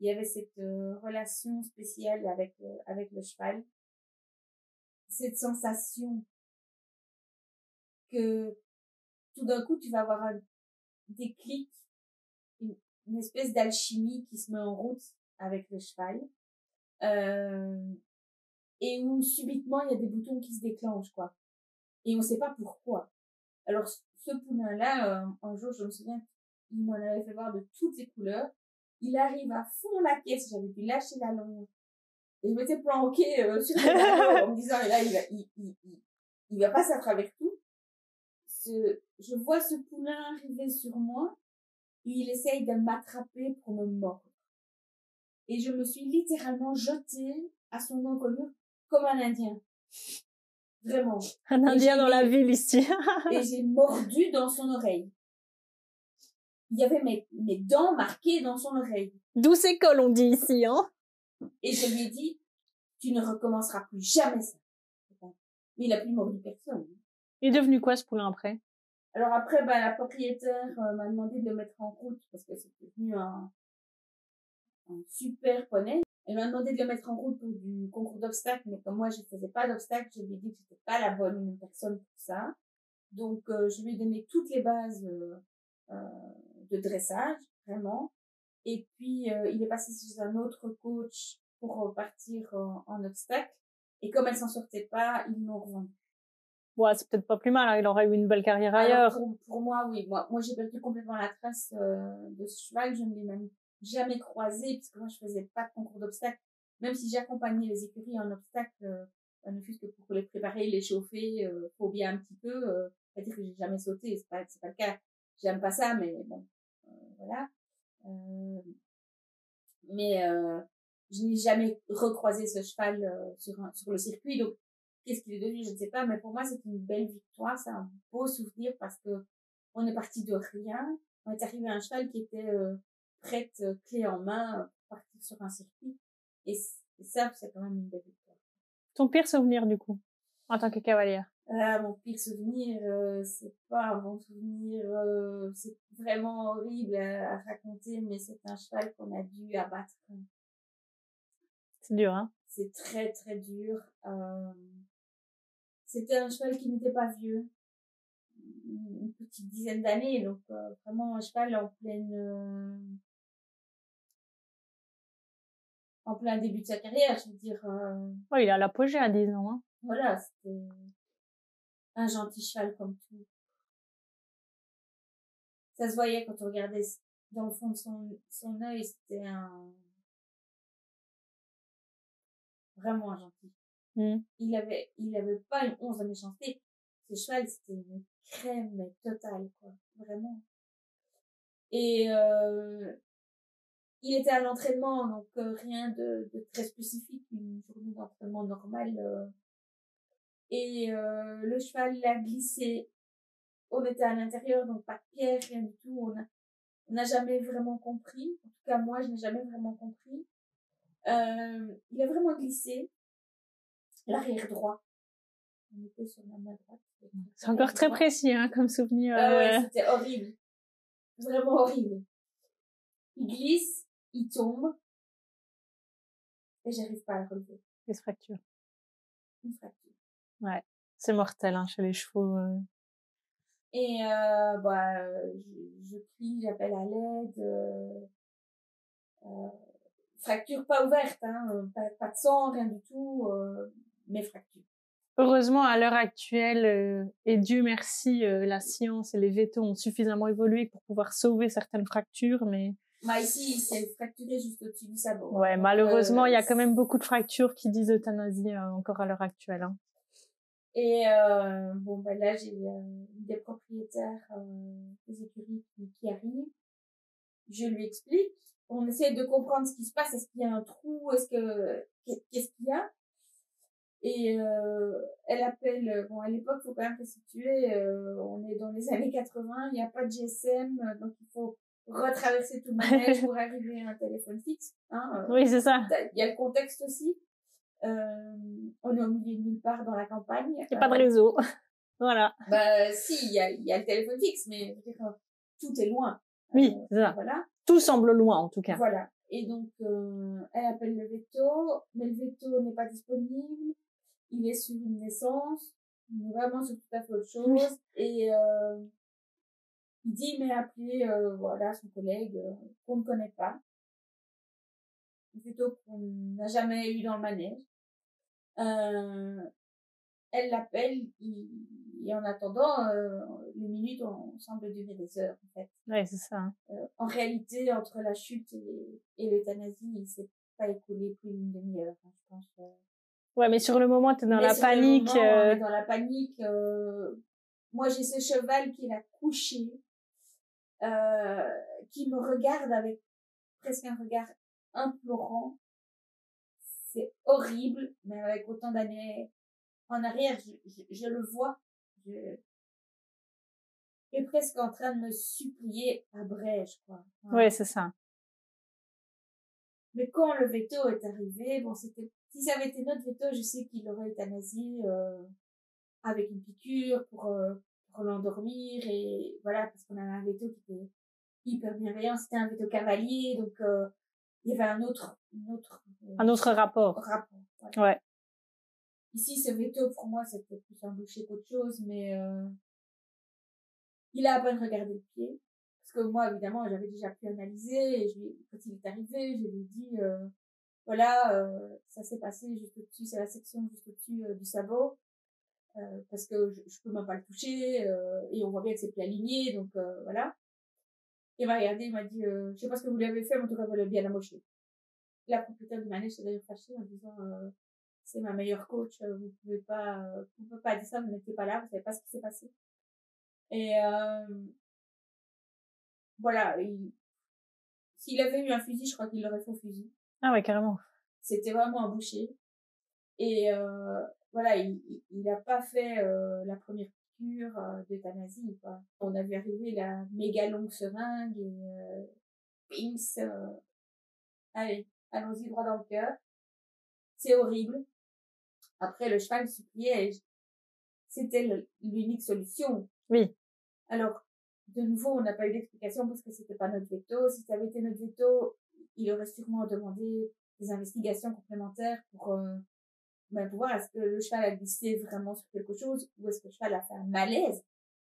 Il y avait cette euh, relation spéciale avec euh, avec le cheval cette sensation que tout d'un coup tu vas avoir un déclic, une, espèce d'alchimie qui se met en route avec le cheval, euh, et où subitement il y a des boutons qui se déclenchent quoi, et on sait pas pourquoi. Alors ce poulain là, euh, un jour je me souviens, il m'en avait fait voir de toutes les couleurs. Il arrive à fond la caisse, j'avais pu lâcher la longe et je m'étais planquée euh, sur le en me disant, là, il va, il, il, il, va passer à travers tout. Ce, je vois ce poulain arriver sur moi, et il essaye de m'attraper pour me mordre. Et je me suis littéralement jetée à son encolure comme un Indien. Vraiment. Un Indien dans la ville ici. et j'ai mordu dans son oreille. Il y avait mes, mes dents marquées dans son oreille. Douce école, on dit ici, hein. Et je lui ai dit, tu ne recommenceras plus jamais ça. Mais il a plus mordu personne. Il est devenu quoi ce poulain après? Alors après, bah, la propriétaire euh, m'a demandé de le mettre en route parce que c'était devenu un, un super poney. Elle m'a demandé de le mettre en route pour du concours d'obstacles, mais comme moi je faisais pas d'obstacles, je lui ai dit que c'était pas la bonne personne pour ça. Donc euh, je lui ai donné toutes les bases euh, euh de dressage, vraiment. Et puis, euh, il est passé chez un autre coach pour partir en, en obstacle. Et comme elle s'en sortait pas, ils l'ont revendu. Ouais, c'est peut-être pas plus mal. Hein. Il aurait eu une belle carrière ailleurs. pour, pour, moi, oui. Moi, moi j'ai perdu complètement la trace euh, de ce cheval. Je ne l'ai même jamais croisé puisque moi, je faisais pas de concours d'obstacle. Même si j'accompagnais les écuries en obstacle, euh, ne fût que pour les préparer, les chauffer, euh, faut bien un petit peu. Euh, c'est-à-dire que j'ai jamais sauté. C'est pas, c'est pas le cas. J'aime pas ça, mais bon, euh, voilà. Euh, mais euh, je n'ai jamais recroisé ce cheval euh, sur, un, sur le circuit, donc qu'est-ce qu'il est devenu, je ne sais pas, mais pour moi, c'est une belle victoire, c'est un beau souvenir parce que on est parti de rien. On est arrivé à un cheval qui était euh, prête, euh, clé en main, euh, pour partir sur un circuit. Et, ça, c'est quand même une belle victoire. Ton pire souvenir, du coup, en tant que cavalière? Euh, Mon pire souvenir, euh, c'est pas un bon souvenir. c'est vraiment horrible à, raconter, mais c'est un cheval qu'on a dû abattre. C'est dur, hein C'est très, très dur. c'était un cheval qui n'était pas vieux une petite dizaine d'années, donc euh, vraiment un cheval en pleine euh, en plein début de sa carrière, je veux dire. Euh, il a l'apogée à 10 ans. Hein. Voilà, c'était un gentil cheval comme tout. Ça se voyait quand on regardait dans le fond de son, son œil, c'était un vraiment un gentil. Mmh. Il avait, il avait pas une once de méchanceté. Ce cheval, c'était une crème totale, quoi. Vraiment. Et euh, il était à l'entraînement, donc euh, rien de, de, très spécifique, une journée d'entraînement normale. Euh. et euh, le cheval il a glissé. On était à l'intérieur, donc pas de pierre, rien du tout. On a, on n'a jamais vraiment compris. En tout cas, moi, je n'ai jamais vraiment compris. Euh, il a vraiment glissé. L'arrière droit. On était sur la main droite. C'est encore très précis, hein, comme souvenir. Ah ouais, euh. c'était horrible. Vraiment horrible. Il glisse, il tombe, et j'arrive pas à le relever. Il se fracture. Une fracture. Ouais. C'est mortel, hein, chez les chevaux. Euh. Et, euh, bah, je, je crie, j'appelle à l'aide, euh, euh, fracture pas ouverte, hein, pas, pas de sang, rien du tout, mais fracture. Heureusement, à l'heure actuelle, euh, et Dieu merci, euh, la science et les vétos ont suffisamment évolué pour pouvoir sauver certaines fractures, mais... Bah ici, c'est fracturé juste au-dessus du sabot. Ouais, malheureusement, il y a quand même beaucoup de fractures qui disent euthanasie euh, encore à l'heure actuelle. Hein. Et bon, bah là, j'ai des propriétaires des écuries qui, qui arrivent. Je lui explique. On essaie de comprendre ce qui se passe. Est-ce qu'il y a un trou? Est-ce que qu'est-ce qu'il y a? Et euh, elle appelle, bon à l'époque, faut quand même se situer, euh, on est dans les années 80, il n'y a pas de GSM, donc il faut retraverser tout le manège pour arriver à un téléphone fixe. Hein, euh. oui, c'est ça. Il y a le contexte aussi. On est au milieu de nulle part dans la campagne. Il n'y a pas de réseau. voilà. Bah si, il y a, y a le téléphone fixe, mais tout est loin. Oui, c'est ça. Voilà. Tout semble loin en tout cas. Voilà. Et donc, elle appelle le veto, mais le veto n'est pas disponible il est sur une naissance, vraiment sur tout à fait autre chose. Et euh, il dit, mais appelez euh, voilà, son collègue euh, qu'on ne connaît pas, plutôt qu'on n'a jamais eu dans le manège. Euh, elle l'appelle, et en attendant, euh, les minutes on, semble durer des heures, en fait. Ouais, c'est ça. Hein. Euh, en réalité, entre la chute et, et l'euthanasie, il s'est pas écoulé plus d'une demi-heure, hein, je pense. Ouais, mais sur le moment, t'es dans la panique. Moment, euh... dans la panique. Euh... Moi, j'ai ce cheval qui l'a couché, euh, qui me regarde avec presque un regard implorant. C'est horrible, mais avec autant d'années en arrière, je, je, je le vois. Je est presque en train de me supplier à Brèche, quoi. Ouais, c'est ça. Mais quand le veto est arrivé, bon, c'était si ça avait été notre veto, je sais qu'il aurait euthanasié euh, avec une piqûre pour, euh, pour l'endormir et voilà, parce qu'on avait un veto qui était hyper bienveillant. C'était un veto cavalier, donc euh, il y avait un autre, un autre, euh, un autre rapport. rapport ouais. Ici, ce veto pour moi, c'était plus un qu'autre chose, mais euh, il a à peine regardé le pied. Parce que moi, évidemment, j'avais déjà pu analyser, et je quand il est arrivé, je lui ai dit, euh, voilà, euh, ça s'est passé juste au-dessus, c'est la section juste au-dessus euh, du sabot, euh, parce que je, je, peux même pas le toucher, et on voit bien que c'est plus aligné, donc voilà. Il m'a regardé, il m'a dit, je sais pas ce que vous lui avez fait, mais en tout cas, vous l'avez bien amoché. La propriétaire du manège s'est d'ailleurs fâchée en disant, c'est ma meilleure coach, vous pouvez pas, vous pouvez pas dire ça, vous n'étiez pas là, vous savez pas ce qui s'est passé. Et voilà, s'il avait eu un fusil, je crois qu'il l'aurait fait au fusil. Ah ouais, carrément. C'était vraiment un boucher. Et euh, voilà, il n'a pas fait euh, la première piqûre euh, d'euthanasie. On a vu arriver la méga longue seringue et euh, euh, allez, allons-y droit dans le cœur. C'est horrible. Après, le cheval suppliait, c'était l'unique solution. Oui. Alors, de nouveau, on n'a pas eu d'explication parce que c'était pas notre veto. Si ça avait été notre veto, il aurait sûrement demandé des investigations complémentaires pour euh, ben, pour voir est-ce que le cheval a glissé vraiment sur quelque chose ou est-ce que le cheval a fait un malaise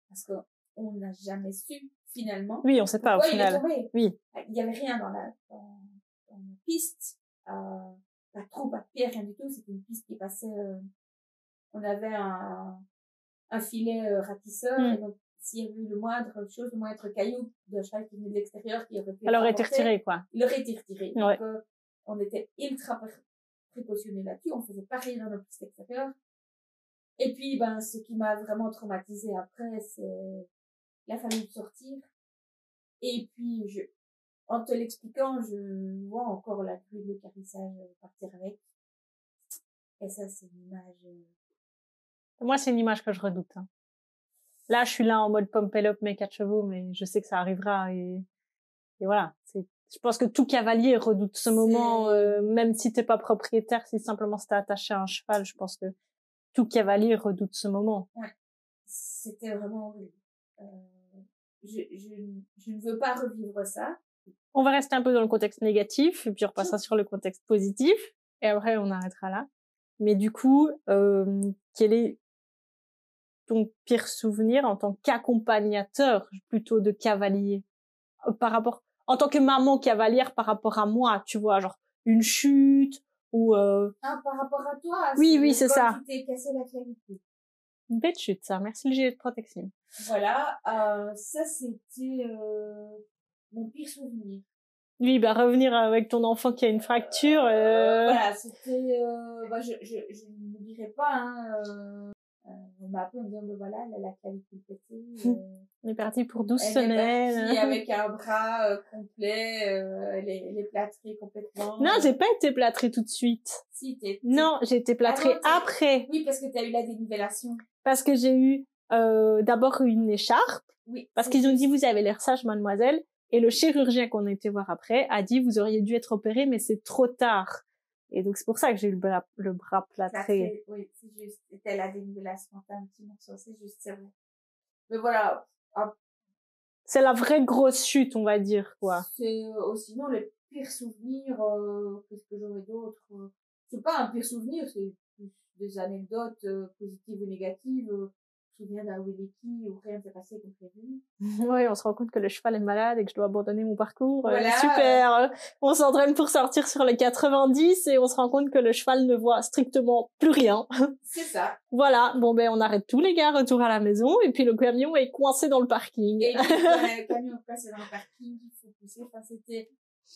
parce que on n'a jamais su finalement. Oui, on sait pas au final. Oui. Il y avait rien dans la dans, dans la piste, euh, pas trop, pas de pierre, rien du tout. C'était une piste qui passait. Euh, on avait un un filet euh, ratisseur Hmm. et donc s'il y avait eu le moindre chose, le moindre caillou de cheval qui venait de l'extérieur qui aurait pu Elle être aurait été retirée, quoi. il aurait été retiré. Ouais. Donc, euh, on était ultra pré- précautionnés là-dessus. On faisait pareil dans nos pistes extérieures. Et puis, ben, ce qui m'a vraiment traumatisé après, c'est la famille de sortir. Et puis, je, en te l'expliquant, je vois encore la grue de carissage partir avec. Et ça, c'est une image. euh, Moi, c'est une image que je redoute. hein. Là, je suis là en mode pompelope mes quatre chevaux, mais je sais que ça arrivera et, et voilà. C'est, je pense que tout cavalier redoute ce C'est- moment, euh, même si t'es pas propriétaire, si simplement c'était attaché à un cheval, je pense que tout cavalier redoute ce moment. C'était vraiment horrible. Euh, je, je, je ne veux pas revivre ça. On va rester un peu dans le contexte négatif et puis on repassera sur le contexte positif et après on arrêtera là. Mais du coup, euh, quel est ton pire souvenir en tant qu'accompagnateur plutôt de cavalier? Euh, par rapport en tant que maman cavalière par rapport à moi, tu vois, genre une chute ou euh, Ah, par rapport à toi. Oui, oui, c'est ça. Tu t'es cassé la une bête chute, ça. Merci le gilet de protection. Voilà, euh, ça c'était euh, mon pire souvenir. Oui, bah revenir avec ton enfant qui a une fracture. Euh... Voilà, c'était, euh, bah, je, je, je ne l'oublierai pas. Hein, euh, euh, on m'a appelé en me disant, bah, voilà, elle a la clavicule pétée. Euh, On est parti pour 12 elle est semaines. partie avec un bras euh, complet, euh, elle, est, elle est plâtrée complètement. Non, j'ai pas été plâtrée tout de suite. Si, t'es, Non, j'ai été plâtrée Ah non, après Oui, parce que tu as eu la dénivellation. parce que j'ai eu euh, d'abord une écharpe Oui. parce qu'ils ont dit vous avez l'air sage mademoiselle et le chirurgien qu'on a été voir après a dit vous auriez dû être opéré mais c'est trop tard. Et donc c'est pour ça que j'ai eu le bras, le bras Ça plâtré. fait- oui, c'est juste. C'était la dénivellation. T'as un petit morceau, c'est juste, c'est vrai. Mais voilà. C'est la vraie grosse chute, on va dire quoi. C'est euh, sinon le pire souvenir. Euh, Qu'est-ce que j'aurais d'autre euh, C'est pas un pire souvenir, c'est des anecdotes euh, positives ou négatives. Souviens d'un Williki où rien ne s'est passé comme prévu. Oui, on se rend compte que le cheval est malade et que je dois abandonner mon parcours. Euh, Voilà. super. On s'entraîne pour sortir sur les 90 et on se rend compte que le cheval ne voit strictement plus rien. C'est ça. voilà. Bon ben on arrête tous les gars, retour à la maison et puis le camion est coincé dans le parking. Et puis, le camion passé dans le parking, il faut pousser. Enfin, c'était.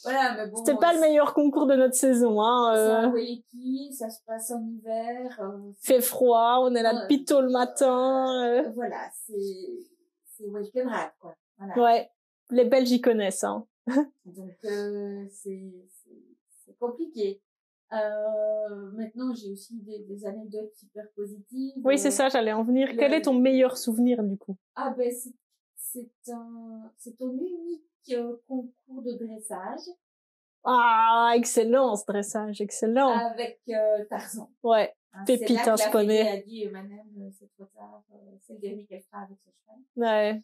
Voilà, mais bon. C'était pas le meilleur concours de notre saison, hein. Euh, Williki, ça se passe en hiver. euh, fait froid, on est là depuis tôt le matin. euh, Voilà, c'est. C'est Welcome Rat, quoi. Voilà. ouais. Les Belges y connaissent, hein. Donc euh, c'est c'est- compliqué. Euh, maintenant, j'ai aussi des, des anecdotes super positives. Oui, c'est Euh, ça, j'allais en venir. le- Quel est ton meilleur souvenir du coup? Ah ben c'est c'est un c'est ton unique euh, concours de dressage Ah, excellent ce dressage, excellent. avec euh, Tarzan. Ouais, Hein, Pépite, là que. Fédé a dit Madame, c'est trop tard, euh, c'est le dernier qu'elle fera avec ce cheval. ouais.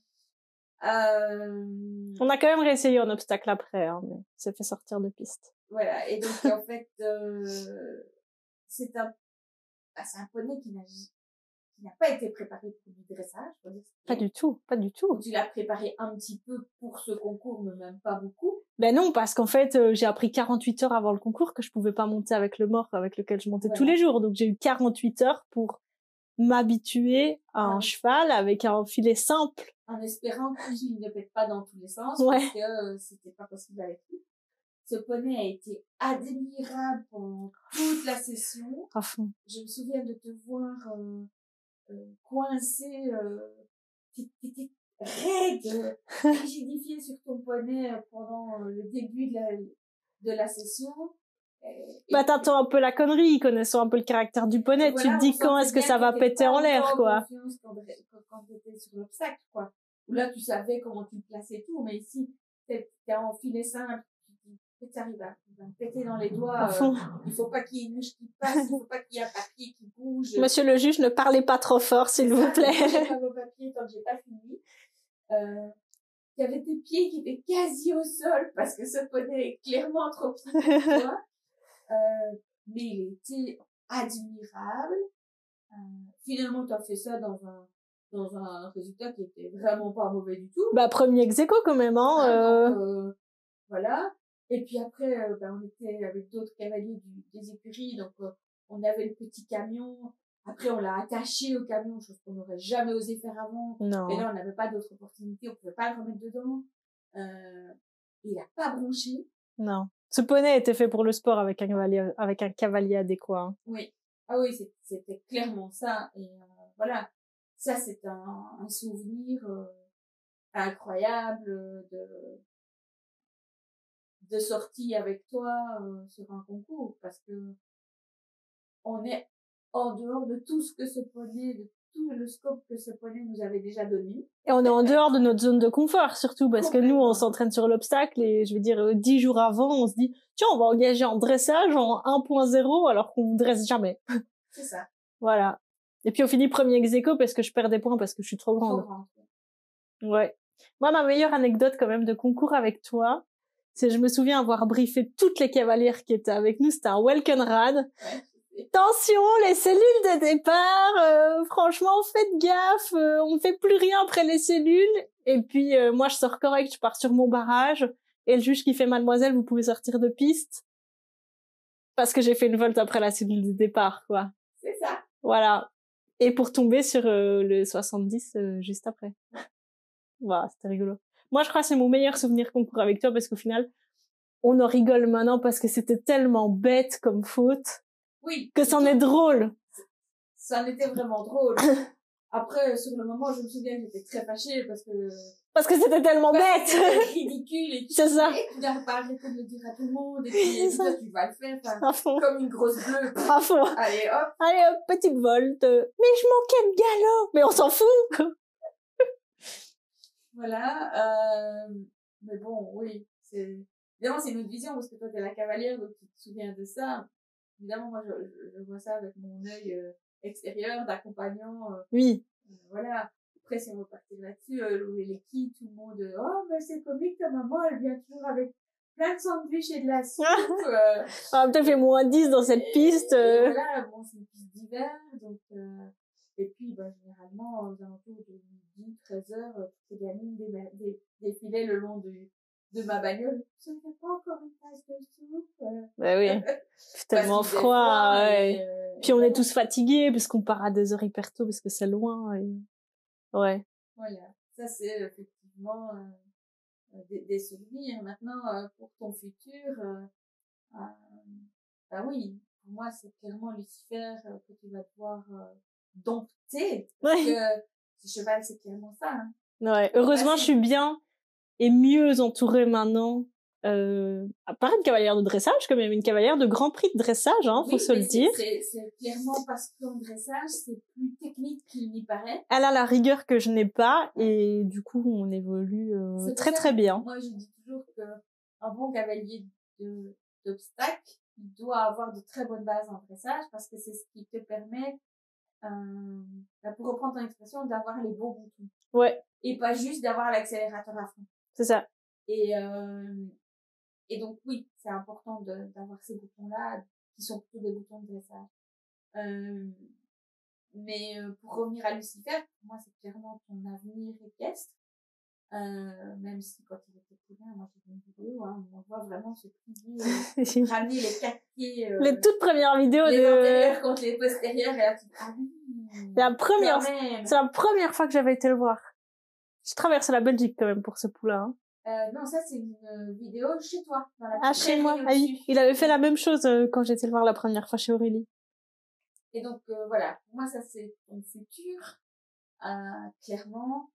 Euh, On a quand même réessayé un obstacle après, hein, mais c'est fait sortir de piste. Voilà, et donc en fait, euh, c'est un, bah, c'est un poney qui n'a qui n'a pas été préparé pour du dressage. Pas du tout, pas du tout. Tu l'as préparé un petit peu pour ce concours, mais même pas beaucoup. Ben non, parce qu'en fait, euh, j'ai appris 48 heures avant le concours que je pouvais pas monter avec le mort avec lequel je montais tous les jours. Donc j'ai eu 48 heures pour m'habituer à un Ouais. cheval avec un filet simple. En espérant qu'il ne pète pas dans tous les sens, Ouais. parce que euh, c'était pas possible avec lui. Ce poney a été admirable pendant toute la session. À fond. Je me souviens de te voir euh, coincé, euh, t'é- t'étais raide, rigidifié sur ton poney euh, pendant euh, le début de la, de la session. bah t'attends un peu la connerie, connaissant un peu le caractère du poney, tu te dis quand est-ce que ça va péter en l'air, quoi. Quand, quand t'étais sur l'obstacle, quoi. Où là, tu savais comment tu plaçais tout, mais ici, t'es en filet simple, tu arrives à, péter dans les doigts. Euh, il faut pas qu'il y ait une mouche qui passe, il faut pas qu'il y ait un papier qui bouge. Monsieur le juge, ne parlez pas trop fort, s'il vous plaît. J'ai pas vos papiers tant que j'ai pas fini. Euh, il y avait tes pieds qui étaient quasi au sol parce que ce poney est clairement trop petit pour toi. Euh, mais il était admirable. Euh, finalement, tu as fait ça dans un dans un résultat qui était vraiment pas mauvais du tout. Bah premier ex quand même hein. Ah, euh... voilà. Et puis après, euh, bah, on était avec d'autres cavaliers du, des écuries, donc euh, on avait le petit camion. Après, on l'a attaché au camion, chose qu'on n'aurait jamais osé faire avant. Non. Et là, on n'avait pas d'autre opportunité, on pouvait pas le remettre dedans. Euh, il a pas bronché. Non. Ce poney était fait pour le sport avec un cavalier, avec un cavalier adéquat. Hein. Oui. Ah oui, c'était clairement ça. Et euh, voilà. Ça, c'est un, un souvenir euh, incroyable de, de sortie avec toi euh, sur un concours parce que on est en dehors de tout ce que ce poney, de tout le scope que ce poney nous avait déjà donné. Et on est en dehors de notre zone de confort, surtout parce que nous, on s'entraîne sur l'obstacle et je veux dire, euh, dix jours avant, on se dit, tiens, on va engager en dressage en 1.0 alors qu'on dresse jamais. C'est ça. voilà. Et puis on finit premier ex parce que je perds des points parce que je suis trop grande. ouais. Moi, ma meilleure anecdote quand même de concours avec toi, je me souviens avoir briefé toutes les cavalières qui étaient avec nous. C'était un welcome rad. Attention, les cellules de départ, euh, franchement, faites gaffe, euh, on fait plus rien après les cellules. Et puis, euh, moi, je sors correct, je pars sur mon barrage. Et le juge qui fait mademoiselle, vous pouvez sortir de piste. Parce que j'ai fait une volte après la cellule de départ, quoi. C'est ça. Voilà. Et pour tomber sur le 70 juste après. voilà, c'était rigolo. Moi, je crois que c'est mon meilleur souvenir concours avec toi parce qu'au final, on en rigole maintenant parce que c'était tellement bête comme faute. Oui. Que c'en est drôle. Ça en était vraiment drôle. Après, sur le moment, je me souviens que j'étais très fâchée parce que... Parce que c'était tellement bête. C'était ridicule et C'est ça. Et tu n'arrives pas arrêter de le dire à tout le monde et puis toi, tu vas le faire. Enfin, comme une grosse bleue. À fond. Allez, hop. Allez, hop, petite volte. Mais je manquais de galop. Mais on s'en fout. Voilà. Euh, mais bon, oui, c'est évidemment c'est une autre vision parce que toi t'es la cavalière donc tu te souviens de ça. Évidemment, moi je, je, vois ça avec mon œil euh, extérieur d'accompagnant. Euh, oui. Euh, voilà. Après, si on veut partir là-dessus, euh, les qui tout le monde, oh, mais c'est comique, ta maman, elle vient toujours avec plein de sandwichs et de la soupe. euh, ah, peut-être fait moins 10 dans cette piste. Voilà, bon, c'est une piste d'hiver, donc, euh, et puis, bah, généralement, aux alentours de 10, 13 heures, euh, toutes les gamines défilaient le long de, de ma bagnole. Ne fait pas encore une tasse de soupe. Euh. Bah oui. C'est tellement froid, ouais. Euh, puis on est tous fatigués parce qu'on part à des heures hyper tôt parce que c'est loin. Et... Ouais. Voilà. Ça, c'est effectivement euh, des, des, souvenirs. Maintenant, pour ton futur, bah oui, pour moi, c'est clairement Lucifer que tu vas devoir dompter. Parce que ce cheval, c'est clairement ça. Hein. Ouais. Heureusement, je suis bien et mieux entourée maintenant. Euh, pas une cavalière de dressage, quand même une cavalière de Grand Prix de dressage, hein, faut se le dire. C'est clairement parce qu'en dressage, c'est plus technique qu'il n'y paraît. Elle a la rigueur que je n'ai pas, et du coup, on évolue euh, très très bien. Moi, je dis toujours qu'un bon cavalier d'obstacle, il doit avoir de très bonnes bases en dressage, parce que c'est ce qui te permet euh, pour reprendre ton expression, d'avoir les bons boutons. Ouais. Et pas juste d'avoir l'accélérateur à fond. C'est ça. Et, euh, et donc, oui, c'est important d'avoir ces boutons-là, qui sont plutôt des boutons de dressage. Euh, mais euh, pour revenir à Lucifer, pour moi, c'est clairement ton avenir équestre. Euh, même si quand il était poulain, moi j'ai une vidéo, hein, on voit vraiment se plier, euh, ramener les quatre pieds. Euh, les toutes premières vidéos les de... antérieurs contre les postérieurs, et là tu ah oui. La première, c'est la première fois que j'avais été le voir. Je traverse la Belgique quand même pour ce poulain. Hein. Euh, non, ça c'est une euh, vidéo chez toi. Dans la ah, chez moi. Ah. Il avait fait la même chose quand j'étais le voir la première fois chez Aurélie. Et donc euh, voilà, pour moi ça c'est ton futur, clairement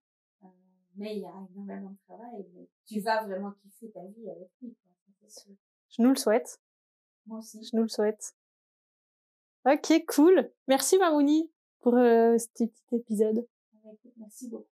mais il y a énormément de travail, tu vas vraiment kiffer ta vie avec lui, Je nous le souhaite. Moi aussi. Je nous le souhaite. Ok, cool. Merci Marouni pour euh, cet petit épisode. Merci beaucoup.